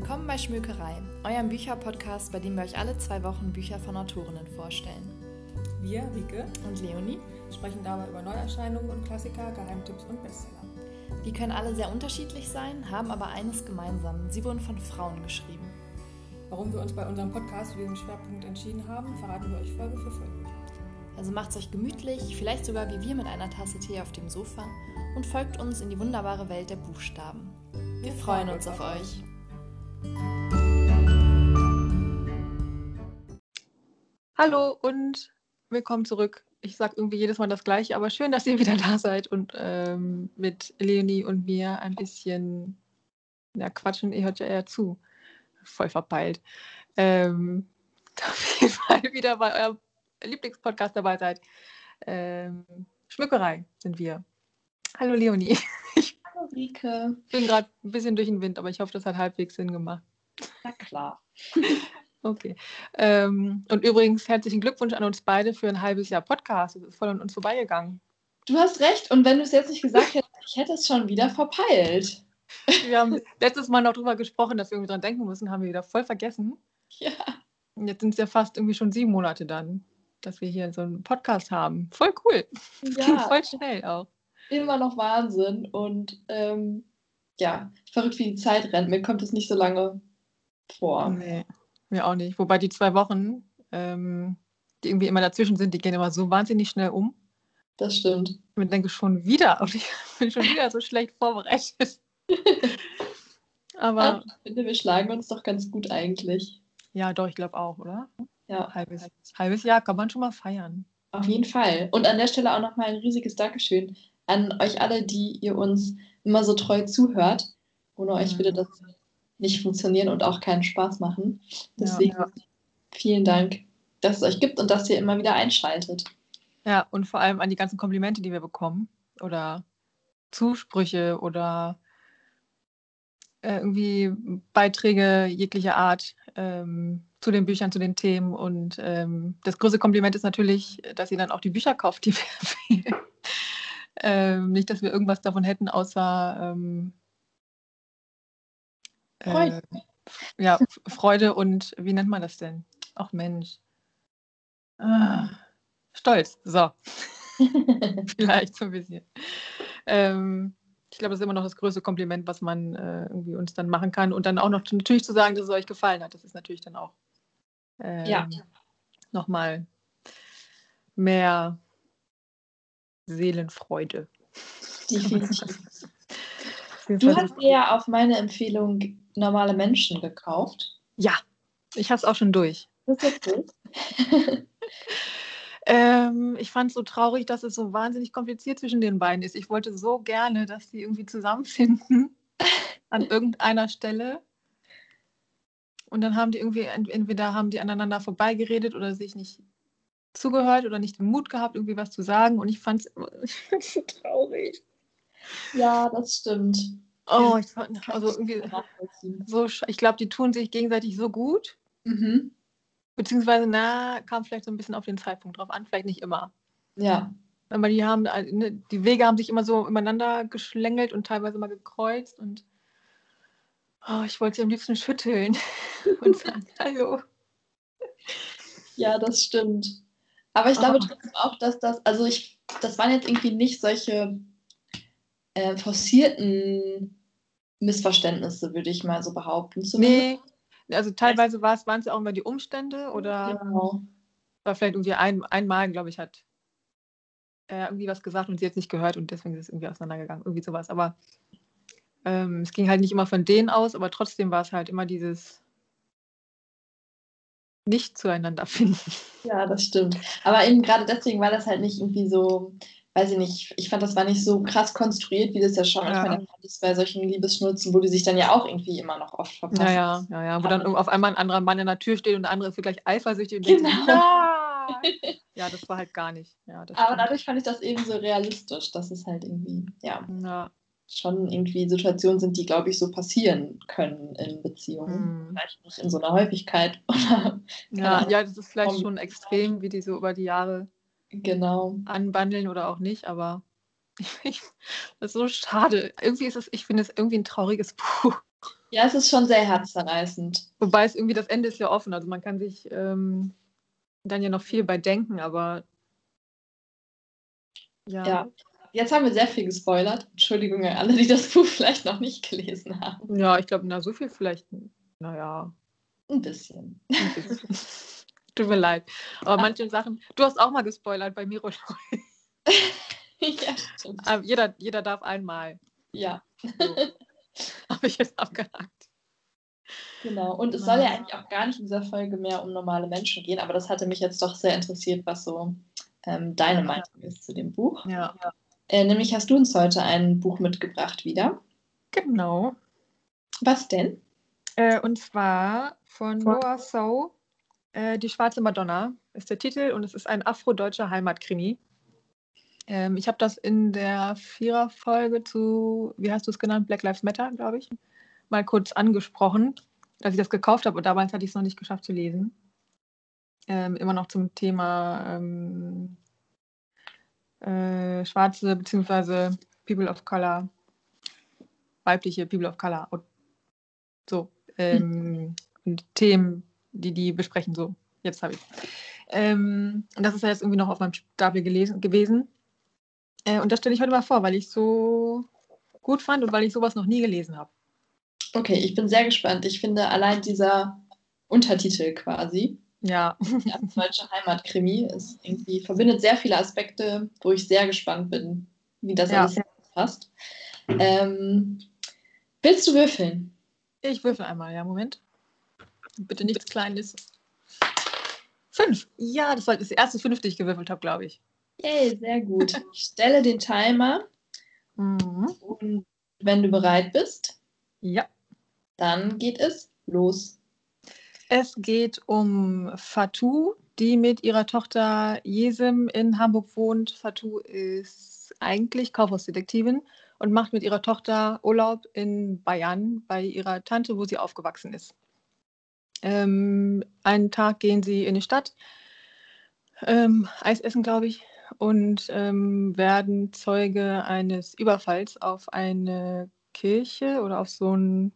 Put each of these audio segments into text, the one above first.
Willkommen bei Schmökerei, eurem Bücherpodcast, bei dem wir euch alle zwei Wochen Bücher von Autorinnen vorstellen. Wir, Rike Und Leonie, sprechen dabei über Neuerscheinungen und Klassiker, Geheimtipps und Bestseller. die können alle sehr unterschiedlich sein, haben aber eines gemeinsam. Sie wurden von Frauen geschrieben. Warum wir uns bei unserem Podcast für diesen Schwerpunkt entschieden haben, verraten wir euch Folge für Folge. Also macht's euch gemütlich, vielleicht sogar wie wir mit einer Tasse Tee auf dem Sofa und folgt uns in die wunderbare Welt der Buchstaben. Wir freuen uns auf euch. Hallo und willkommen zurück. Ich sage irgendwie jedes Mal das Gleiche, aber schön, dass ihr wieder da seid und ähm, mit Leonie und mir ein bisschen ja, quatschen. Ihr hört ja eher zu. Voll verpeilt. Ähm, auf jeden Fall wieder bei eurem Lieblingspodcast dabei seid. Ähm, Schmückerei sind wir. Hallo Leonie. Hallo Rike. Ich bin gerade ein bisschen durch den Wind, aber ich hoffe, das hat halbwegs Sinn gemacht. Na klar. Okay. Ähm, und übrigens herzlichen Glückwunsch an uns beide für ein halbes Jahr Podcast. Das ist voll an uns vorbeigegangen. Du hast recht. Und wenn du es jetzt nicht gesagt hättest, ich hätte es schon wieder verpeilt. Wir haben letztes Mal noch drüber gesprochen, dass wir irgendwie dran denken müssen, haben wir wieder voll vergessen. Ja. Und jetzt sind es ja fast irgendwie schon sieben Monate dann, dass wir hier so einen Podcast haben. Voll cool. Ja, voll schnell auch. Immer noch Wahnsinn. Und ähm, ja, verrückt, wie die Zeit rennt. Mir kommt es nicht so lange vor. Nee, mir auch nicht. Wobei die zwei Wochen, ähm, die irgendwie immer dazwischen sind, die gehen immer so wahnsinnig schnell um. Das stimmt. Ich denke schon wieder und ich bin schon wieder so schlecht vorbereitet. Aber Aber ich finde, wir schlagen uns doch ganz gut eigentlich. ja, doch, ich glaube auch, oder? Ja, Halbes, halbes Jahr kann man schon mal feiern. auf jeden Fall. Und an der Stelle auch nochmal ein riesiges Dankeschön an euch alle, die ihr uns immer so treu zuhört. Ohne euch würde das nicht funktionieren und auch keinen Spaß machen. Deswegen ja. vielen Dank, dass es euch gibt und dass ihr immer wieder einschaltet. Ja, und vor allem an die ganzen Komplimente, die wir bekommen oder Zusprüche oder äh, irgendwie Beiträge jeglicher Art ähm, zu den Büchern, zu den Themen. Und ähm, das größte Kompliment ist natürlich, dass ihr dann auch die Bücher kauft, die wir empfehlen. Ähm, nicht, dass wir irgendwas davon hätten, außer ähm, Freude. äh, ja, F- Freude und wie nennt man das denn? Ach Mensch. Ah, stolz. So. Vielleicht so ein bisschen. Ähm, ich glaube, das ist immer noch das größte Kompliment, was man äh, irgendwie uns dann machen kann. Und dann auch noch natürlich zu sagen, dass es euch gefallen hat. Das ist natürlich dann auch ähm, Ja. nochmal mehr Seelenfreude. Definitiv. Du hast dir ja auf meine Empfehlung normale Menschen gekauft. ja, ich habe es auch schon durch. Das ist gut. Ähm, ich fand es so traurig, dass es so wahnsinnig kompliziert zwischen den beiden ist. Ich wollte so gerne, dass sie irgendwie zusammenfinden an irgendeiner Stelle. Und dann haben die irgendwie, ent- entweder haben die aneinander vorbeigeredet oder sich nicht zugehört oder nicht den Mut gehabt, irgendwie was zu sagen. Und ich fand es so traurig. Ja, das stimmt. Oh, ich fand, also irgendwie so, ich glaube, die tun sich gegenseitig so gut. Mhm. Beziehungsweise, na, kam vielleicht so ein bisschen auf den Zeitpunkt drauf an, vielleicht nicht immer. Ja, Aber die haben, äh, ne, die Wege haben sich immer so übereinander geschlängelt und teilweise mal gekreuzt und oh, ich wollte sie am liebsten schütteln und sagen, hallo. ja, das stimmt. Aber ich Oh. glaube trotzdem auch, dass das, also ich, das waren jetzt irgendwie nicht solche äh, forcierten Missverständnisse, würde ich mal so behaupten. Nee, also teilweise war es, waren es auch immer die Umstände oder Genau. war vielleicht irgendwie ein, einmal, glaube ich, hat er irgendwie was gesagt und sie jetzt nicht gehört und deswegen ist es irgendwie auseinandergegangen, irgendwie sowas. Aber ähm, es ging halt nicht immer von denen aus, aber trotzdem war es halt immer dieses nicht zueinander finden. Ja, das stimmt. Aber eben gerade deswegen war das halt nicht irgendwie so, weiß ich nicht, ich fand, das war nicht so krass konstruiert, wie das ja schon Ja. manchmal Fall ist bei solchen Liebesschnulzen, wo die sich dann ja auch irgendwie immer noch oft verpassen. Ja, ja, ja, ja. Wo dann auf einmal ein anderer Mann in der Tür steht und der andere ist gleich eifersüchtig und denkt, Genau. "Nein!" ja, das war halt gar nicht. Ja, Aber dadurch fand ich das eben so realistisch, dass es halt irgendwie, ja, ja. Schon irgendwie Situationen sind, die, glaube ich, so passieren können in Beziehungen. Hm. Vielleicht nicht in so einer Häufigkeit. Oder, Ja, Ahnung. ja, das ist vielleicht schon extrem, wie die so über die Jahre genau. anbandeln oder auch nicht, aber ich, das ist so schade. Irgendwie ist es, ich finde es irgendwie ein trauriges Buch. Ja, es ist schon sehr herzzerreißend. Wobei es irgendwie das Ende ist ja offen. Also man kann sich ähm, dann ja noch viel bei denken, aber ja. Ja. Jetzt haben wir sehr viel gespoilert. Entschuldigung an alle, die das Buch vielleicht noch nicht gelesen haben. Ja, ich glaube, na, so viel vielleicht, naja, Ein bisschen. ein bisschen. Tut mir leid. Aber manche Sachen, du hast auch mal gespoilert bei Miro. ja, stimmt. Aber jeder, jeder darf einmal. Ja, So. Habe ich jetzt abgehakt. genau. Und es soll ja eigentlich auch gar nicht in dieser Folge mehr um normale Menschen gehen, aber das hatte mich jetzt doch sehr interessiert, was so ähm, deine Meinung ist zu dem Buch. Ja. Äh, nämlich hast du uns heute ein Buch mitgebracht wieder. Genau. Was denn? Äh, und zwar von Noah So, äh, Die schwarze Madonna ist der Titel und es ist ein afrodeutscher Heimatkrimi. Ähm, ich habe das in der Viererfolge zu, wie hast du es genannt, Black Lives Matter, glaube ich, mal kurz angesprochen, dass ich das gekauft habe und damals hatte ich es noch nicht geschafft zu lesen. Ähm, immer noch zum Thema ähm, äh, Schwarze bzw. People of Color, weibliche People of Color und so. Ähm, Und Themen, die die besprechen, so. Jetzt habe ich ähm, Und das ist ja jetzt irgendwie noch auf meinem Stapel gelesen, gewesen. Äh, und das stelle ich heute mal vor, weil ich so gut fand und weil ich sowas noch nie gelesen habe. Okay, ich bin sehr gespannt. Ich finde allein dieser Untertitel quasi, Ja, der deutsche Heimatkrimi, ist irgendwie, verbindet sehr viele Aspekte, wo ich sehr gespannt bin, wie das Ja. alles passt. Ähm, willst du würfeln? ich würfel einmal, ja, Moment. Bitte nichts Kleines. Fünf. Ja, das war das erste Fünf, die ich gewürfelt habe, glaube ich. Yay, sehr gut. Ich stelle den Timer Mhm. und wenn du bereit bist, Ja. dann geht es los. Es geht um Fatou, die mit ihrer Tochter Jesem in Hamburg wohnt. Fatou ist eigentlich Kaufhausdetektivin und macht mit ihrer Tochter Urlaub in Bayern bei ihrer Tante, wo sie aufgewachsen ist. Ähm, einen Tag gehen sie in die Stadt, ähm, Eis essen, glaube ich, und ähm, werden Zeuge eines Überfalls auf eine Kirche oder auf so eine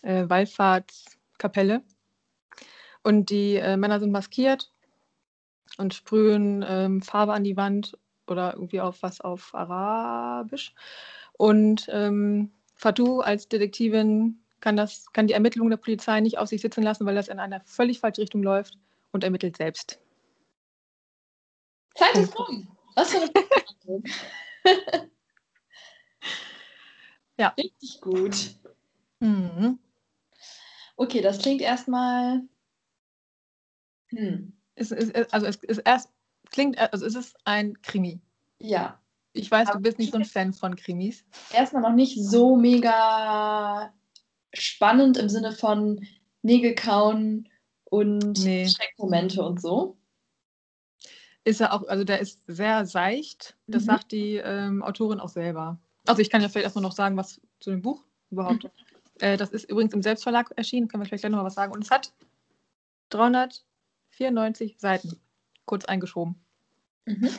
äh, Wallfahrtskapelle. Und die äh, Männer sind maskiert und sprühen ähm, Farbe an die Wand oder irgendwie auf was auf Arabisch. Und ähm, Fatou als Detektivin kann, das, kann die Ermittlungen der Polizei nicht auf sich sitzen lassen, weil das in eine völlig falsche Richtung läuft und ermittelt selbst. Zeit ist rum. Was für eine. Ja. Richtig gut. Mhm. Okay, das klingt erstmal. Hm. Es, ist, also es ist erst klingt, also es ist ein Krimi. Ja. Ich weiß, Aber du bist nicht so ein Fan von Krimis. Erstmal noch nicht so mega spannend im Sinne von Nägel kauen und Nee. Schreckmomente und so. Ist er auch, also der ist sehr seicht. Das Mhm. sagt die ähm, Autorin auch selber. Also ich kann ja vielleicht erstmal noch sagen, was zu dem Buch überhaupt. Äh, das ist übrigens im Selbstverlag erschienen, können wir vielleicht gleich noch mal was sagen. Und es hat 394 Seiten, kurz eingeschoben. Mhm.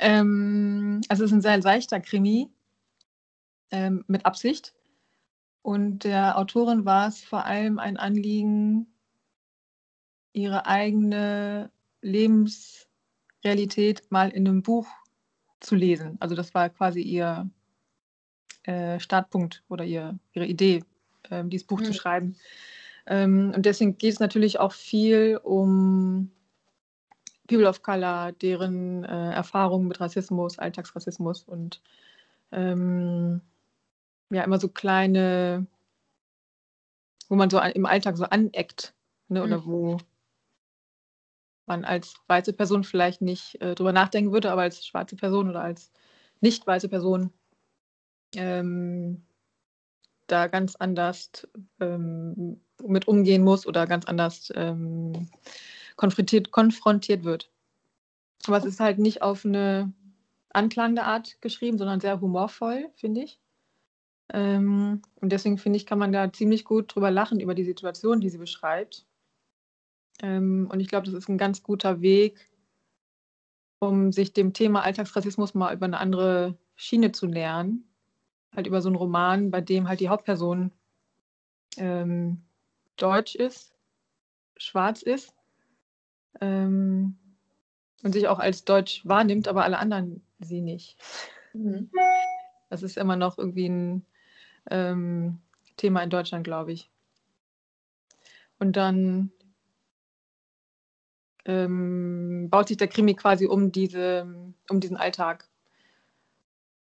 Ähm, also es ist ein sehr seichter Krimi ähm, mit Absicht. Und der Autorin war es vor allem ein Anliegen, ihre eigene Lebensrealität mal in einem Buch zu lesen. Also das war quasi ihr äh, Startpunkt oder ihr, ihre Idee, ähm, dieses Buch zu Mhm. schreiben. Ähm, und deswegen geht es natürlich auch viel um People of Color, deren äh, Erfahrungen mit Rassismus, Alltagsrassismus und ähm, ja, immer so kleine, wo man so an, im Alltag so aneckt, ne, oder Mhm. wo man als weiße Person vielleicht nicht äh, drüber nachdenken würde, aber als schwarze Person oder als nicht weiße Person ähm, da ganz anders ähm, mit umgehen muss oder ganz anders ähm, konfrontiert, konfrontiert wird. Aber es ist halt nicht auf eine anklagende Art geschrieben, sondern sehr humorvoll, finde ich. Ähm, und deswegen finde ich, kann man da ziemlich gut drüber lachen, über die Situation, die sie beschreibt. Ähm, und ich glaube, das ist ein ganz guter Weg, um sich dem Thema Alltagsrassismus mal über eine andere Schiene zu nähern. Halt über so einen Roman, bei dem halt die Hauptperson ähm, deutsch ist, schwarz ist ähm, und sich auch als deutsch wahrnimmt, aber alle anderen sie nicht. Mhm. Das ist immer noch irgendwie ein ähm, Thema in Deutschland, glaube ich. Und dann ähm, baut sich der Krimi quasi um, diese, um diesen Alltag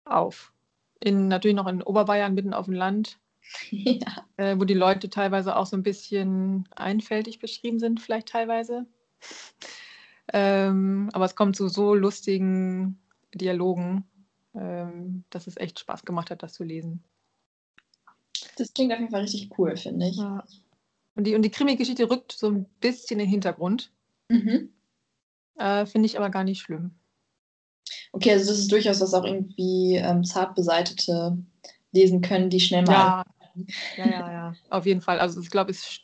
auf. In, natürlich noch in Oberbayern, mitten auf dem Land, ja. äh, wo die Leute teilweise auch so ein bisschen einfältig beschrieben sind, vielleicht teilweise. ähm, aber es kommt zu so lustigen Dialogen, ähm, dass es echt Spaß gemacht hat, das zu lesen. Das klingt auf jeden Fall richtig cool, finde ich. Ja. Und die, und die Krimi-Geschichte rückt so ein bisschen in den Hintergrund. Mhm. Äh, finde ich aber gar nicht schlimm. Okay, also das ist durchaus was auch irgendwie ähm, zart beseitete lesen können, die schnell mal. Ja, ja, ja, ja, auf jeden Fall. Also ich glaube, es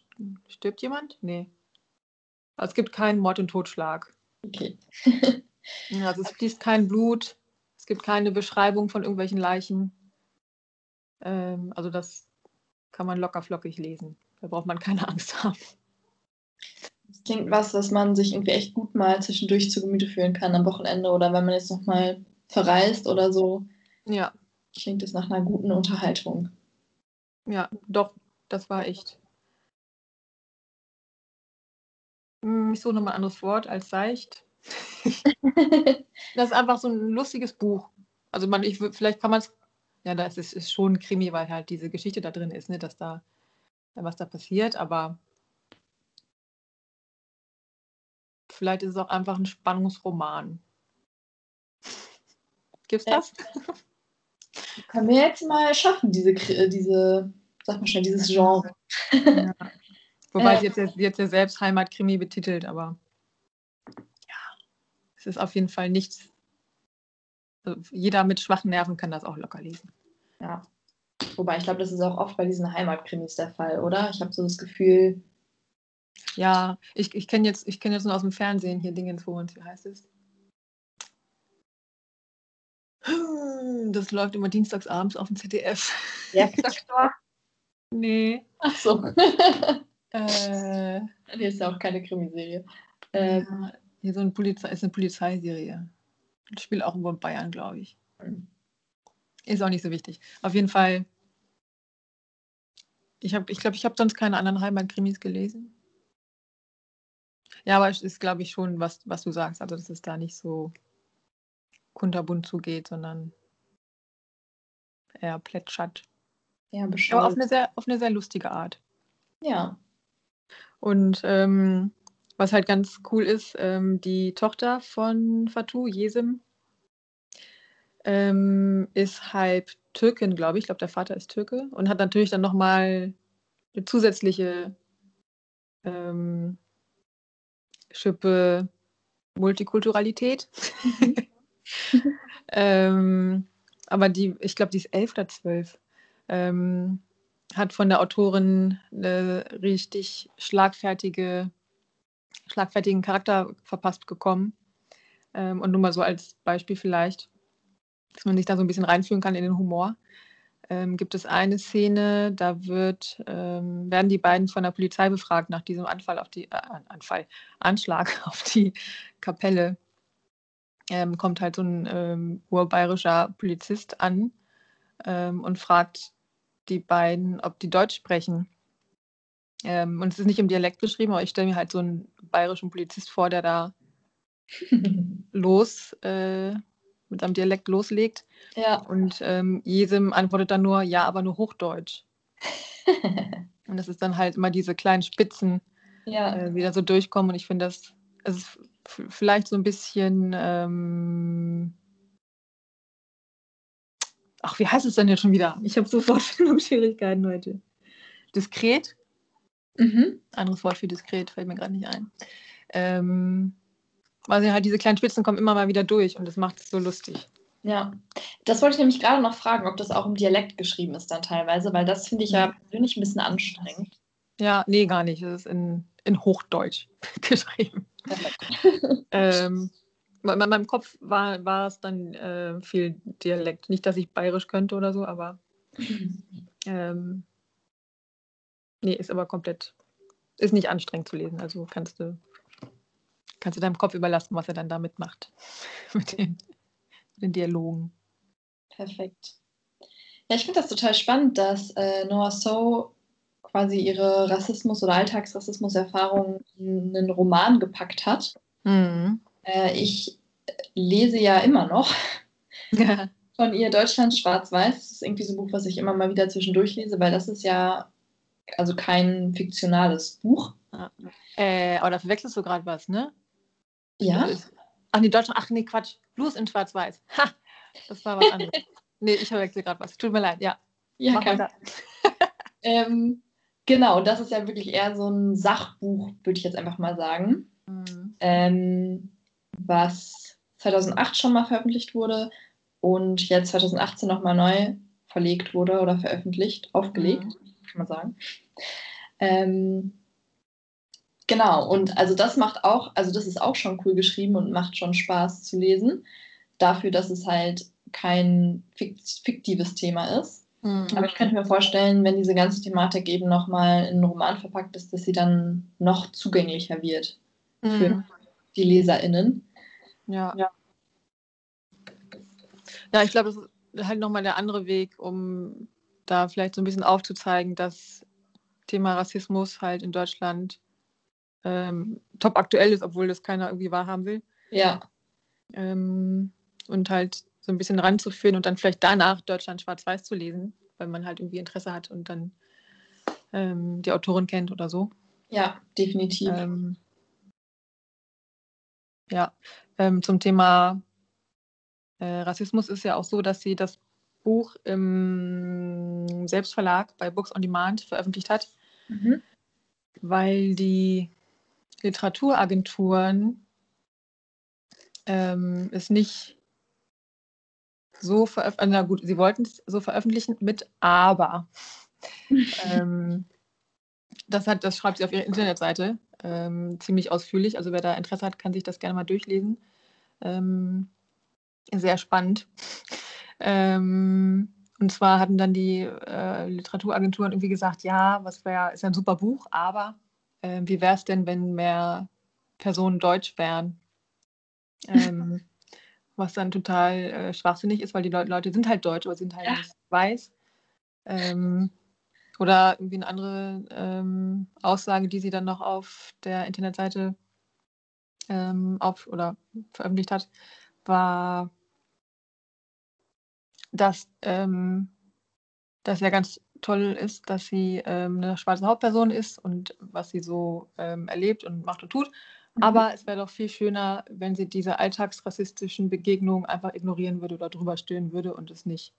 stirbt jemand? Nee. Also es gibt keinen Mord und Totschlag. Okay. also es fließt kein Blut, es gibt keine Beschreibung von irgendwelchen Leichen. Ähm, also das kann man locker flockig lesen. Da braucht man keine Angst haben. Klingt was, was man sich irgendwie echt gut mal zwischendurch zu Gemüte führen kann am Wochenende oder wenn man jetzt nochmal verreist oder so. Ja. Klingt es nach einer guten Unterhaltung. Ja, doch, das war echt. Hm, ich suche nochmal ein anderes Wort als seicht. das ist einfach so ein lustiges Buch. Also man, ich, vielleicht kann man es, ja, das ist, ist schon ein Krimi, weil halt diese Geschichte da drin ist, ne, dass da was da passiert, aber vielleicht ist es auch einfach ein Spannungsroman. Gibt's das? Können wir jetzt mal schaffen, diese, diese sag mal schnell, dieses Genre. Ja. Wobei äh, jetzt, jetzt ja selbst Heimatkrimi betitelt, aber ja, es ist auf jeden Fall nichts. Also jeder mit schwachen Nerven kann das auch locker lesen. Ja. Wobei ich glaube, das ist auch oft bei diesen Heimatkrimis der Fall, oder? Ich habe so das Gefühl. Ja, ich, ich kenne jetzt, kenn jetzt nur aus dem Fernsehen hier Dingens, wo uns, wie heißt es? Das läuft immer dienstags abends auf dem ZDF. Ja, Doktor. nee. Ach so. äh, nee, ist ja auch keine Krimiserie. Ähm, ja, hier so eine Polizei, ist eine Polizeiserie. Das spielt auch irgendwo in Bayern, glaube ich. Ist auch nicht so wichtig. Auf jeden Fall ich glaube, ich, glaub, ich habe sonst keine anderen Heimatkrimis gelesen. Ja, aber es ist, glaube ich, schon, was, was du sagst. Also, dass es da nicht so kunterbunt zugeht, sondern eher plätschert. Ja, bestimmt. Aber auf eine, sehr, auf eine sehr lustige Art. Ja. Und ähm, was halt ganz cool ist, ähm, die Tochter von Fatou, Yesim, ähm, ist halb Türkin, glaube ich. Ich glaube, der Vater ist Türke und hat natürlich dann nochmal eine zusätzliche ähm, Schippe Multikulturalität. Mhm. ähm, aber die, ich glaube, die ist elf oder zwölf. Ähm, hat von der Autorin eine richtig schlagfertige, schlagfertigen Charakter verpasst bekommen. Ähm, und nur mal so als Beispiel vielleicht dass man sich da so ein bisschen reinfühlen kann in den Humor. Ähm, gibt es eine Szene, da wird, ähm, werden die beiden von der Polizei befragt nach diesem Anfall auf die, äh, Anfall, Anschlag auf die Kapelle. Ähm, kommt halt so ein ähm, urbayerischer Polizist an ähm, und fragt die beiden, ob die Deutsch sprechen. Ähm, und es ist nicht im Dialekt beschrieben, aber ich stelle mir halt so einen bayerischen Polizist vor, der da los äh, mit seinem Dialekt loslegt. Ja. Und ähm, Jesem antwortet dann nur, ja, aber nur Hochdeutsch. und das ist dann halt immer diese kleinen Spitzen, ja. äh, die da so durchkommen. Und ich finde, das es ist vielleicht so ein bisschen. Ähm Ach, wie heißt es denn jetzt schon wieder? Ich habe so Vorstellungsschwierigkeiten heute. Diskret? Mhm. Anderes Wort für diskret fällt mir gerade nicht ein. Ähm, also halt diese kleinen Spitzen kommen immer mal wieder durch und das macht es so lustig. Ja, das wollte ich nämlich gerade noch fragen, ob das auch im Dialekt geschrieben ist dann teilweise, weil das finde ich ja persönlich ein bisschen anstrengend. Ja, nee, gar nicht. Es ist in, in Hochdeutsch geschrieben. ähm, in meinem Kopf war, war es dann äh, viel Dialekt. Nicht, dass ich bayerisch könnte oder so, aber ähm, Nee, ist aber komplett, ist nicht anstrengend zu lesen. Also kannst du, kannst du deinem Kopf überlassen, was er dann damit macht. mit, den, mit den Dialogen. Perfekt. Ja, ich finde das total spannend, dass äh, Noah So quasi ihre Rassismus- oder Alltagsrassismus-Erfahrungen in einen Roman gepackt hat. Mhm. Äh, ich lese ja immer noch ja. von ihr Deutschland schwarz-weiß. Das ist irgendwie so ein Buch, was ich immer mal wieder zwischendurch lese, weil das ist ja also kein fiktionales Buch. Ja. Äh, aber da verwechselst du gerade was, ne? Ja. Ach nee, Deutschland, ach nee, Quatsch. Blues in schwarz-weiß. Ha! Das war was anderes. nee, ich verwechsel gerade was. Tut mir leid, ja. Ja, Mach kein ähm, Genau, das ist ja wirklich eher so ein Sachbuch, würde ich jetzt einfach mal sagen. Mhm. Ähm, was 2008 schon mal veröffentlicht wurde und jetzt 2018 nochmal neu verlegt wurde oder veröffentlicht, aufgelegt, mhm. kann man sagen. Ähm, genau, und also das macht auch, also das ist auch schon cool geschrieben und macht schon Spaß zu lesen, dafür, dass es halt kein fiktives Thema ist. Mhm. Aber ich könnte mir vorstellen, wenn diese ganze Thematik eben nochmal in einen Roman verpackt ist, dass sie dann noch zugänglicher wird mhm. für die LeserInnen. Ja. Ja, ja ich glaube, das ist halt nochmal der andere Weg, um da vielleicht so ein bisschen aufzuzeigen, dass Thema Rassismus halt in Deutschland ähm, top aktuell ist, obwohl das keiner irgendwie wahrhaben will. Ja. Ähm, und halt so ein bisschen ranzuführen und dann vielleicht danach Deutschland schwarz-weiß zu lesen, weil man halt irgendwie Interesse hat und dann ähm, die Autorin kennt oder so. Ja, definitiv. Ähm, ja, ähm, zum Thema äh, Rassismus ist ja auch so, dass sie das Buch im Selbstverlag bei Books on Demand veröffentlicht hat, mhm. weil die Literaturagenturen ähm, es nicht so veröffentlichen, na gut, sie wollten es so veröffentlichen mit aber. ähm, das, hat, das schreibt sie auf ihrer Internetseite ähm, ziemlich ausführlich. Also wer da Interesse hat, kann sich das gerne mal durchlesen. Ähm, sehr spannend. Ähm, und zwar hatten dann die äh, Literaturagenturen irgendwie gesagt, ja, was wäre, ist ein super Buch, aber äh, wie wäre es denn, wenn mehr Personen deutsch wären? Ähm, was dann total äh, schwachsinnig ist, weil die Le Leute sind halt deutsch, aber sind halt ja. nicht weiß. Ähm, oder irgendwie eine andere ähm, Aussage, die sie dann noch auf der Internetseite ähm, auf oder veröffentlicht hat, war, dass ähm, das ja ganz toll ist, dass sie ähm, eine schwarze Hauptperson ist und was sie so ähm, erlebt und macht und tut. Mhm. Aber es wäre doch viel schöner, wenn sie diese alltagsrassistischen Begegnungen einfach ignorieren würde oder drüber stöhnen würde und es nicht,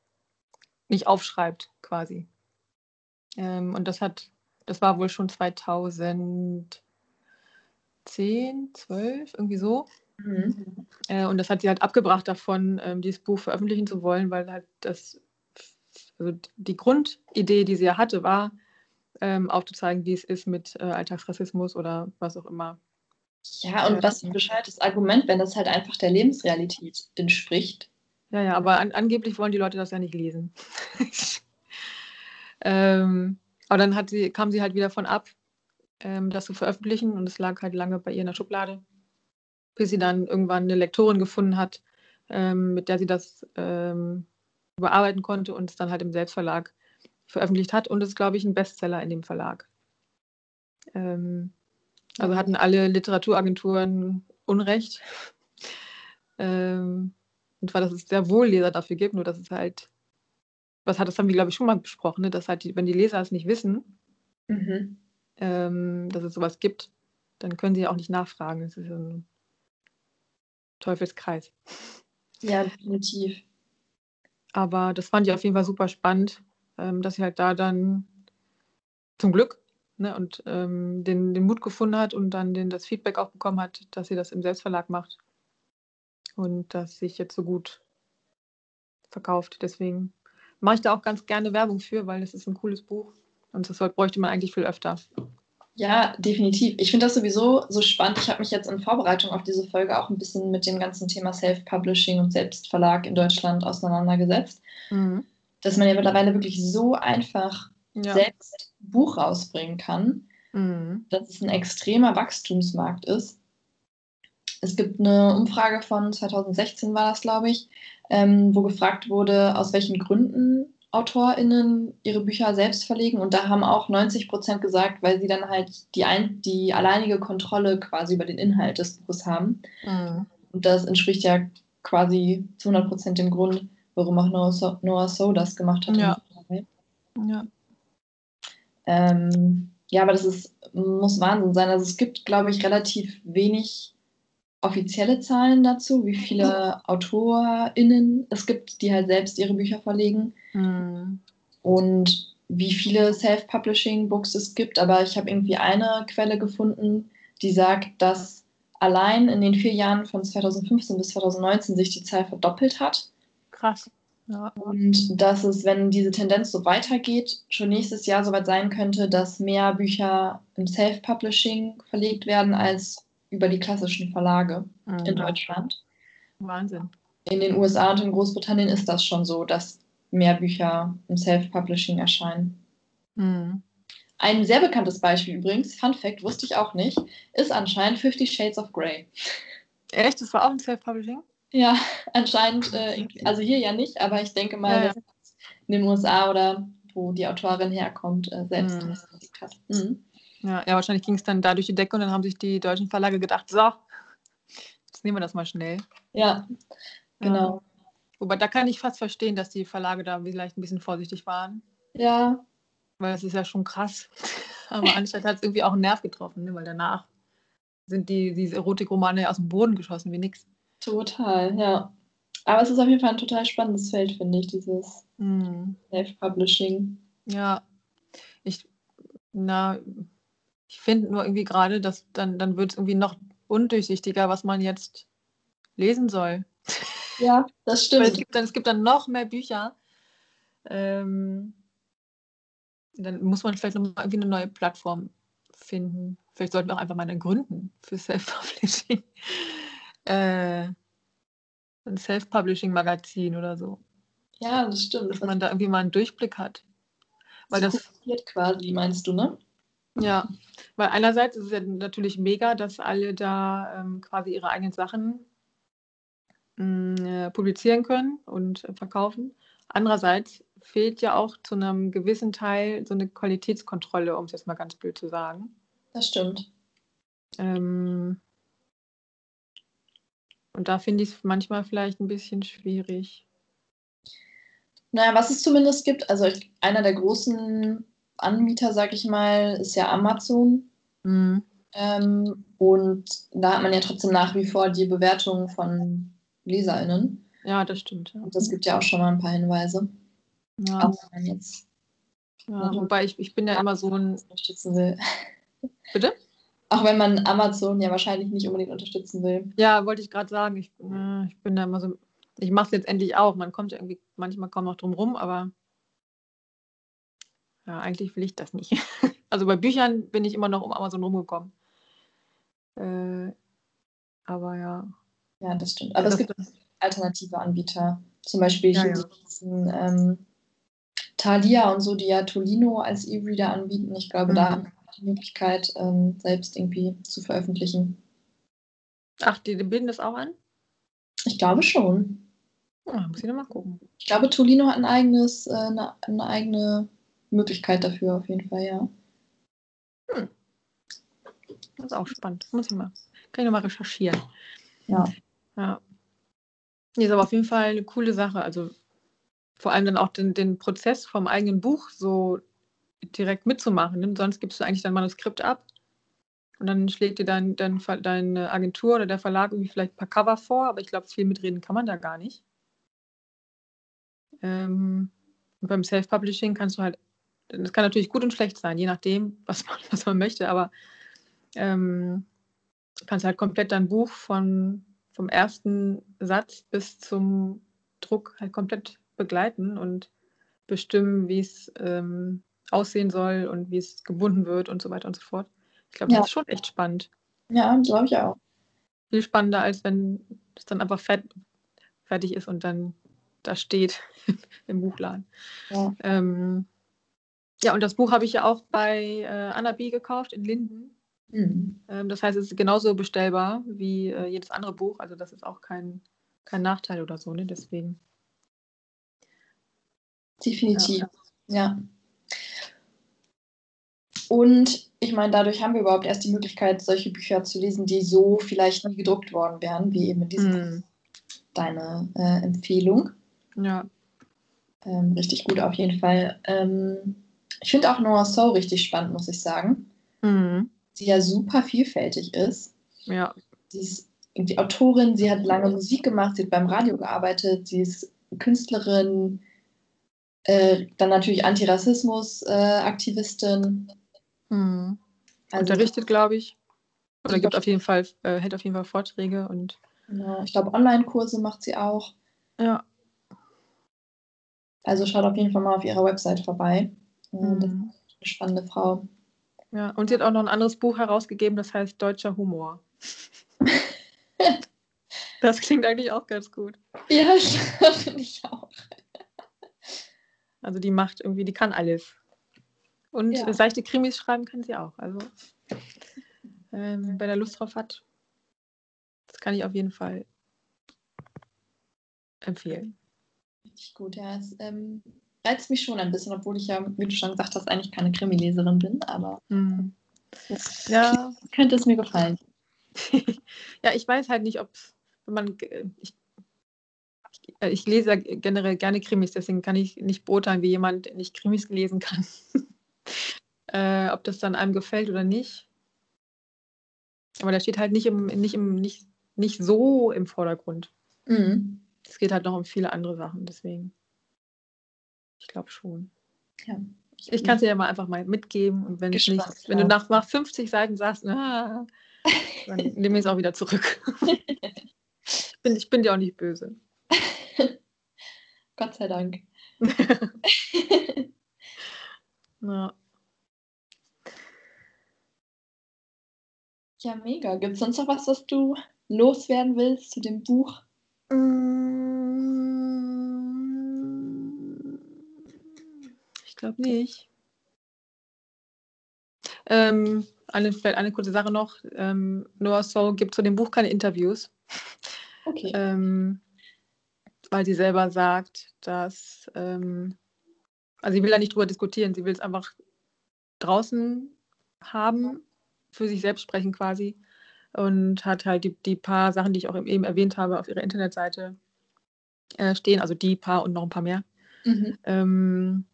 nicht aufschreibt, quasi. Ähm, und das hat, das war wohl schon 2010, 12, irgendwie so. Mhm. Äh, und das hat sie halt abgebracht davon, ähm, dieses Buch veröffentlichen zu wollen, weil halt das, also die Grundidee, die sie ja hatte, war, ähm, aufzuzeigen, wie es ist mit äh, Alltagsrassismus oder was auch immer ja, und was ein bescheuertes Argument, wenn das halt einfach der Lebensrealität entspricht. Ja, ja, aber an, angeblich wollen die Leute das ja nicht lesen. ähm, aber dann hat sie, kam sie halt wieder von ab, ähm, das zu veröffentlichen und es lag halt lange bei ihr in der Schublade, bis sie dann irgendwann eine Lektorin gefunden hat, ähm, mit der sie das ähm, überarbeiten konnte und es dann halt im Selbstverlag veröffentlicht hat. Und es ist, glaube ich, ein Bestseller in dem Verlag. Ähm, also hatten alle Literaturagenturen Unrecht. Ähm, und zwar, dass es sehr wohl Leser dafür gibt, nur dass es halt, was hat das haben wir, glaube ich, schon mal besprochen, ne? dass halt, die, wenn die Leser es nicht wissen, mhm. ähm, dass es sowas gibt, dann können sie ja auch nicht nachfragen. Das ist ein Teufelskreis. Ja, definitiv. Aber das fand ich auf jeden Fall super spannend, ähm, dass sie halt da dann zum Glück ne, und ähm, den, den Mut gefunden hat und dann den, das Feedback auch bekommen hat, dass sie das im Selbstverlag macht und dass sich jetzt so gut verkauft. Deswegen mache ich da auch ganz gerne Werbung für, weil es ist ein cooles Buch und das bräuchte man eigentlich viel öfter. Ja, definitiv. Ich finde das sowieso so spannend. Ich habe mich jetzt in Vorbereitung auf diese Folge auch ein bisschen mit dem ganzen Thema Self-Publishing und Selbstverlag in Deutschland auseinandergesetzt. Mhm. Dass man ja mittlerweile wirklich so einfach ja. selbst ein Buch rausbringen kann, mhm. dass es ein extremer Wachstumsmarkt ist. Es gibt eine Umfrage von 2016, war das, glaube ich, ähm, wo gefragt wurde, aus welchen Gründen AutorInnen ihre Bücher selbst verlegen. Und da haben auch 90 Prozent gesagt, weil sie dann halt die, ein, die alleinige Kontrolle quasi über den Inhalt des Buches haben. Mhm. Und das entspricht ja quasi zu 100 Prozent dem Grund, warum auch Noah So, Noah so das gemacht hat. Ja. Ja. Ähm, ja, aber das ist, muss Wahnsinn sein. Also es gibt, glaube ich, relativ wenig offizielle Zahlen dazu, wie viele AutorInnen es gibt, die halt selbst ihre Bücher verlegen. Mhm. Und wie viele Self-Publishing-Books es gibt. Aber ich habe irgendwie eine Quelle gefunden, die sagt, dass allein in den vier Jahren von 2015 bis 2019 sich die Zahl verdoppelt hat. Krass. Ja. Und dass es, wenn diese Tendenz so weitergeht, schon nächstes Jahr soweit sein könnte, dass mehr Bücher im Self-Publishing verlegt werden als über die klassischen Verlage mhm. in Deutschland. Wahnsinn. In den USA und in Großbritannien ist das schon so, dass mehr Bücher im Self-Publishing erscheinen. Mhm. Ein sehr bekanntes Beispiel übrigens, Fun Fact, wusste ich auch nicht, ist anscheinend Fifty Shades of Grey. Echt? Das war auch ein Self-Publishing? Ja, anscheinend, äh, also hier ja nicht, aber ich denke mal, ja, ja. in den USA oder wo die Autorin herkommt, äh, selbst mhm. Mhm. Ja, ja, wahrscheinlich ging es dann da durch die Decke und dann haben sich die deutschen Verlage gedacht, so, jetzt nehmen wir das mal schnell. Ja, genau. Ja. Wobei, da kann ich fast verstehen, dass die Verlage da vielleicht ein bisschen vorsichtig waren. Ja. Weil das ist ja schon krass. Aber anscheinend hat es irgendwie auch einen Nerv getroffen, ne? weil danach sind die, diese Erotikromane aus dem Boden geschossen wie nix. Total, ja. Aber es ist auf jeden Fall ein total spannendes Feld, finde ich, dieses mm. Self-Publishing. Ja, ich, na, ich finde nur irgendwie gerade, dass dann, dann wird es irgendwie noch undurchsichtiger, was man jetzt lesen soll. Ja, das stimmt. es, gibt dann, es gibt dann noch mehr Bücher. Ähm, dann muss man vielleicht noch mal irgendwie eine neue Plattform finden. Vielleicht sollten wir auch einfach mal eine gründen für Self-Publishing äh, ein Self-Publishing-Magazin oder so. Ja, das stimmt. Dass man da irgendwie mal einen Durchblick hat. Weil das, das quasi, meinst du, ne? Ja, weil einerseits ist es ja natürlich mega, dass alle da ähm, quasi ihre eigenen Sachen mh, mm, äh, publizieren können und äh, verkaufen. Andererseits fehlt ja auch zu einem gewissen Teil so eine Qualitätskontrolle, um es jetzt mal ganz blöd zu sagen. Das stimmt. Ähm, und da finde ich es manchmal vielleicht ein bisschen schwierig. Naja, was es zumindest gibt, also ich, einer der großen Anbieter, sag ich mal, ist ja Amazon. Mhm. Ähm, und da hat man ja trotzdem nach wie vor die Bewertungen von LeserInnen. Ja, das stimmt. Ja. Und das gibt ja auch schon mal ein paar Hinweise. Ja. Auch wenn man jetzt. Ja, wobei ich, ich bin ja immer so ein. Unterstützen will. Bitte? Auch wenn man Amazon ja wahrscheinlich nicht unbedingt unterstützen will. Ja, wollte ich gerade sagen. Ich, äh, ich bin da immer so. Ich mache es jetzt endlich auch. Man kommt ja irgendwie manchmal kaum noch drum rum, aber ja, eigentlich will ich das nicht. Also bei Büchern bin ich immer noch um Amazon rumgekommen. Äh, aber ja. Ja, das stimmt. Aber das es gibt alternative Anbieter. Zum Beispiel ja, hier ja. diesen ähm, Thalia und so, die ja Tolino als E-Reader anbieten. Ich glaube, mhm. da die Möglichkeit, ähm, selbst irgendwie zu veröffentlichen. Ach, die, die bieten das auch an? Ich glaube schon. Ja, muss ich nochmal gucken. Ich glaube, Tolino hat ein eigenes, äh, eine, eine, eigene Möglichkeit dafür, auf jeden Fall, ja. Hm. Das ist auch spannend. Das muss ich mal. Kann ich nochmal recherchieren. Ja. Ja. Nee, ist aber auf jeden Fall eine coole Sache. Also vor allem dann auch den, den Prozess vom eigenen Buch so direkt mitzumachen. Ne? Sonst gibst du eigentlich dein Manuskript ab und dann schlägt dir dein, dein, deine Agentur oder der Verlag irgendwie vielleicht ein paar Cover vor, aber ich glaube, viel mitreden kann man da gar nicht. Ähm, beim Self-Publishing kannst du halt, das kann natürlich gut und schlecht sein, je nachdem, was man, was man möchte, aber ähm, kannst halt komplett dein Buch von, vom ersten Satz bis zum Druck halt komplett begleiten und bestimmen, wie es ähm, aussehen soll und wie es gebunden wird und so weiter und so fort. Ich glaube, das ist schon echt spannend. Ja, glaube ich auch. Viel spannender, als wenn es dann einfach fertig ist und dann da steht im Buchladen. Ja. Ähm, Ja, und das Buch habe ich ja auch bei äh, Anna B. gekauft in Linden. Mhm. Ähm, das heißt, es ist genauso bestellbar wie äh, jedes andere Buch. Also das ist auch kein, kein Nachteil oder so, ne? Deswegen. Definitiv, ja. ja. Und ich meine, dadurch haben wir überhaupt erst die Möglichkeit, solche Bücher zu lesen, die so vielleicht nie gedruckt worden wären, wie eben in diesem mm. deine äh, Empfehlung. Ja. Ähm, richtig gut auf jeden Fall. Ähm, ich finde auch Noah So richtig spannend, muss ich sagen. Mhm. Sie ja super vielfältig ist. Ja. Sie ist die Autorin, sie hat lange Musik gemacht, sie hat beim Radio gearbeitet, sie ist Künstlerin, äh, dann natürlich Antirassismus-Aktivistin. Äh, Mhm. Also, Unterrichtet, glaube ich. Oder gibt auf jeden Fall, äh, hält auf jeden Fall Vorträge und. Ja, ich glaube, Online-Kurse macht sie auch. Ja. Also schaut auf jeden Fall mal auf ihrer Website vorbei. Mhm. Das ist eine spannende Frau. Ja, und sie hat auch noch ein anderes Buch herausgegeben, das heißt Deutscher Humor. das klingt eigentlich auch ganz gut. Ja, finde ich auch. Also die macht irgendwie, die kann alles. Und ja. seichte Krimis schreiben kann sie auch. Also, ähm, wenn er Lust drauf hat, das kann ich auf jeden Fall empfehlen. Richtig gut, ja. Es ähm, reizt mich schon ein bisschen, obwohl ich ja, wie du schon gesagt hast, eigentlich keine Krimileserin bin, aber mhm. ja. könnte es mir gefallen. ja, ich weiß halt nicht, ob wenn man ich, ich lese generell gerne Krimis, deswegen kann ich nicht beurteilen, wie jemand nicht Krimis lesen kann äh, ob das dann einem gefällt oder nicht. Aber der steht halt nicht, im, nicht, im, nicht, nicht so im Vordergrund. Mhm. Es geht halt noch um viele andere Sachen, deswegen. Ich glaube schon. Ja. Ich kann es dir ja mal einfach mal mitgeben und wenn, nicht, wenn du nach, nach 50 Seiten sagst, ah, dann nehme ich es auch wieder zurück. ich, bin, ich bin dir auch nicht böse. Gott sei Dank. Ja. Ja, mega. Gibt es sonst noch was, was du loswerden willst zu dem Buch? Mm. Glaube nicht. Ähm, eine, vielleicht eine kurze Sache noch. Ähm, Noah So gibt zu dem Buch keine Interviews. Okay. Ähm, weil sie selber sagt, dass ähm, also sie will da nicht drüber diskutieren, sie will es einfach draußen haben, für sich selbst sprechen quasi. Und hat halt die, die paar Sachen, die ich auch eben erwähnt habe, auf ihrer Internetseite äh, stehen, also die paar und noch ein paar mehr. Mhm. Ähm,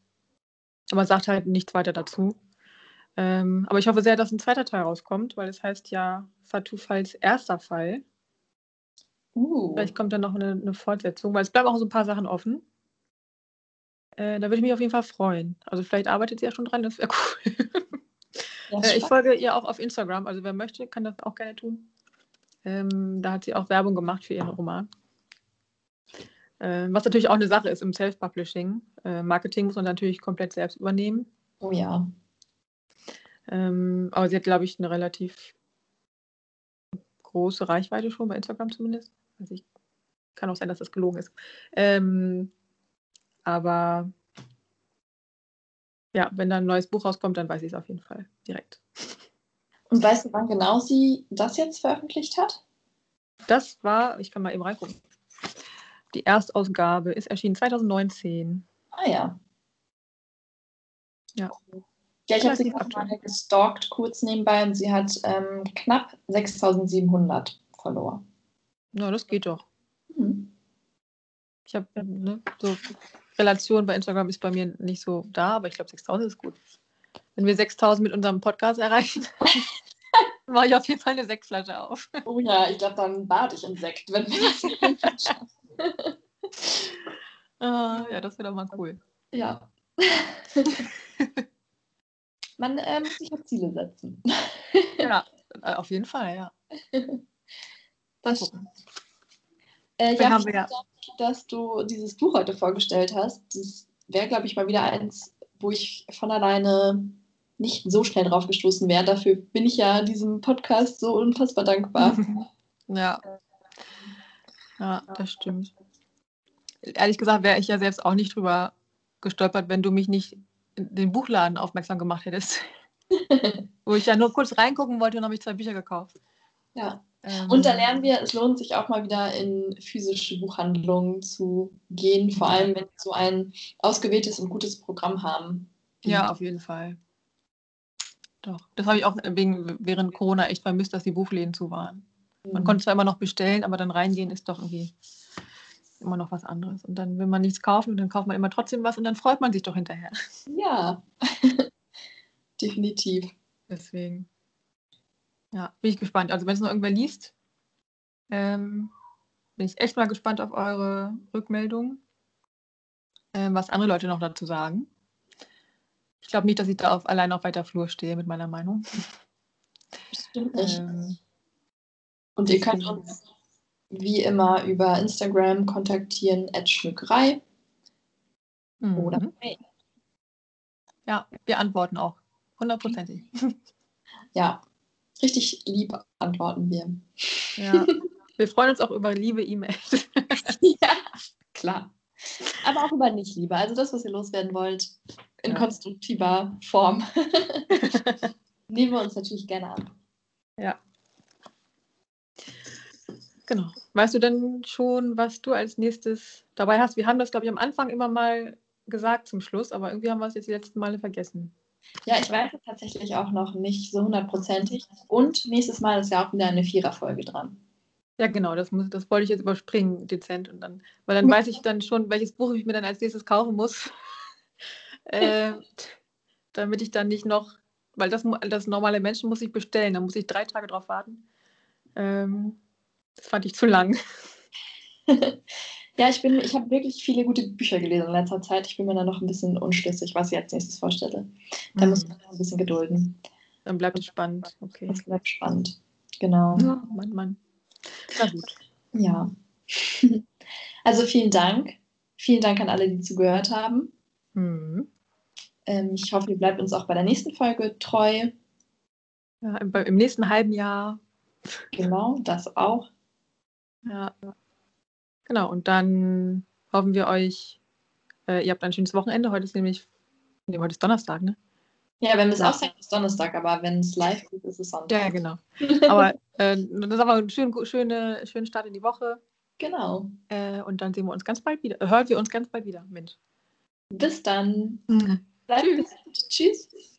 aber sagt halt nichts weiter dazu. Ähm, aber ich hoffe sehr, dass ein zweiter Teil rauskommt, weil es heißt ja Fatou Falls erster Fall. Uh. Vielleicht kommt dann noch eine, eine Fortsetzung, weil es bleiben auch so ein paar Sachen offen. Äh, da würde ich mich auf jeden Fall freuen. Also vielleicht arbeitet sie ja schon dran, das wäre cool. äh, ich folge ihr auch auf Instagram, also wer möchte, kann das auch gerne tun. Ähm, da hat sie auch Werbung gemacht für ihren Roman. Äh, was natürlich auch eine Sache ist im Self-Publishing. Äh, Marketing muss man natürlich komplett selbst übernehmen. Oh ja. Ähm, aber sie hat, glaube ich, eine relativ große Reichweite schon bei Instagram zumindest. Also ich, kann auch sein, dass das gelogen ist. Ähm, aber ja, wenn da ein neues Buch rauskommt, dann weiß ich es auf jeden Fall direkt. Und weißt du, wann genau sie das jetzt veröffentlicht hat? Das war, ich kann mal eben reingucken. Die Erstausgabe ist erschienen 2019. Ah ja. Ja. Ja, ich habe sie mal gestalkt kurz nebenbei und sie hat ähm, knapp 6700 Follower. Na, das geht doch. Hm. Ich habe ne, so Relation bei Instagram ist bei mir nicht so da, aber ich glaube 6000 ist gut. Wenn wir 6000 mit unserem Podcast erreichen, mache ich auf jeden Fall eine Sektflasche auf. Oh ja, ich glaube, dann bade ich in Sekt, wenn wir das schaffen. Ah, ja, das wäre doch mal cool. Ja. Man äh, muss sich ja Ziele setzen. ja, äh, auf jeden Fall, ja. Das gucken. Äh, ja, haben wir ja. Dass du dieses Buch heute vorgestellt hast. Das wäre, glaube ich, mal wieder eins, wo ich von alleine nicht so schnell drauf gestoßen wäre. Dafür bin ich ja diesem Podcast so unfassbar dankbar. ja. Ja, das stimmt. Ehrlich gesagt wäre ich ja selbst auch nicht drüber gestolpert, wenn du mich nicht den Buchladen aufmerksam gemacht hättest. Wo ich ja nur kurz reingucken wollte und habe ich zwei Bücher gekauft. Ja. Ähm, und da lernen wir, es lohnt sich auch mal wieder in physische Buchhandlungen zu gehen, vor allem wenn wir so ein ausgewähltes und gutes Programm haben. Ja, auf jeden Fall. Doch. Das habe ich auch wegen, während Corona echt vermisst, dass die Buchläden zu waren. Man mhm. konnte zwar immer noch bestellen, aber dann reingehen ist doch irgendwie immer noch was anderes. Und dann will man nichts kaufen und dann kauft man immer trotzdem was und dann freut man sich doch hinterher. Ja, definitiv. Deswegen. Ja, bin ich gespannt. Also wenn es noch irgendwer liest, ähm, bin ich echt mal gespannt auf eure Rückmeldung, ähm, was andere Leute noch dazu sagen. Ich glaube nicht, dass ich da auf, allein auf weiter Flur stehe mit meiner Meinung. Stimmt nicht. Ähm, und ihr könnt uns wie immer über Instagram kontaktieren, Schmückerei. Mhm. Oder Mail. Ja, wir antworten auch. Hundertprozentig. Ja, richtig lieb antworten wir. Ja, wir freuen uns auch über liebe E-Mails. ja, klar. Aber auch über Nicht-Liebe. Also das, was ihr loswerden wollt, in ja. konstruktiver Form. Nehmen wir uns natürlich gerne an. Ja. Genau. Weißt du denn schon, was du als nächstes dabei hast? Wir haben das, glaube ich, am Anfang immer mal gesagt zum Schluss, aber irgendwie haben wir es jetzt die letzten Male vergessen. Ja, ich weiß es tatsächlich auch noch nicht so hundertprozentig. Und nächstes Mal ist ja auch wieder eine Viererfolge dran. Ja, genau, das, muss, das wollte ich jetzt überspringen, dezent. Und dann, weil dann weiß ich dann schon, welches Buch ich mir dann als nächstes kaufen muss. äh, damit ich dann nicht noch, weil das, das normale Menschen muss ich bestellen, da muss ich drei Tage drauf warten. Ähm, das fand ich zu lang. ja, ich bin, ich habe wirklich viele gute Bücher gelesen in letzter Zeit. Ich bin mir da noch ein bisschen unschlüssig, was ich als nächstes vorstelle. Da mhm. muss man noch ein bisschen gedulden. Dann bleibt es spannend. Okay. Das bleibt spannend. Genau. Ja, Mann, Mann. Na gut. Ja. Also vielen Dank. Vielen Dank an alle, die zugehört haben. Mhm. Ähm, ich hoffe, ihr bleibt uns auch bei der nächsten Folge treu. Ja, im nächsten halben Jahr. Genau, das auch. Ja. Genau, und dann hoffen wir euch, äh, ihr habt ein schönes Wochenende. Heute ist nämlich, nee, heute ist Donnerstag, ne? Ja, wenn wir es ja. aufzeichnen, ist Donnerstag, aber wenn es live geht, ist es Sonntag. Ja, genau. Aber äh, das ist aber ein schön, schöne, schöner Start in die Woche. Genau. Äh, und dann sehen wir uns ganz bald wieder. Hören wir uns ganz bald wieder, Mensch. Bis dann. Mhm. Tschüss. Tschüss.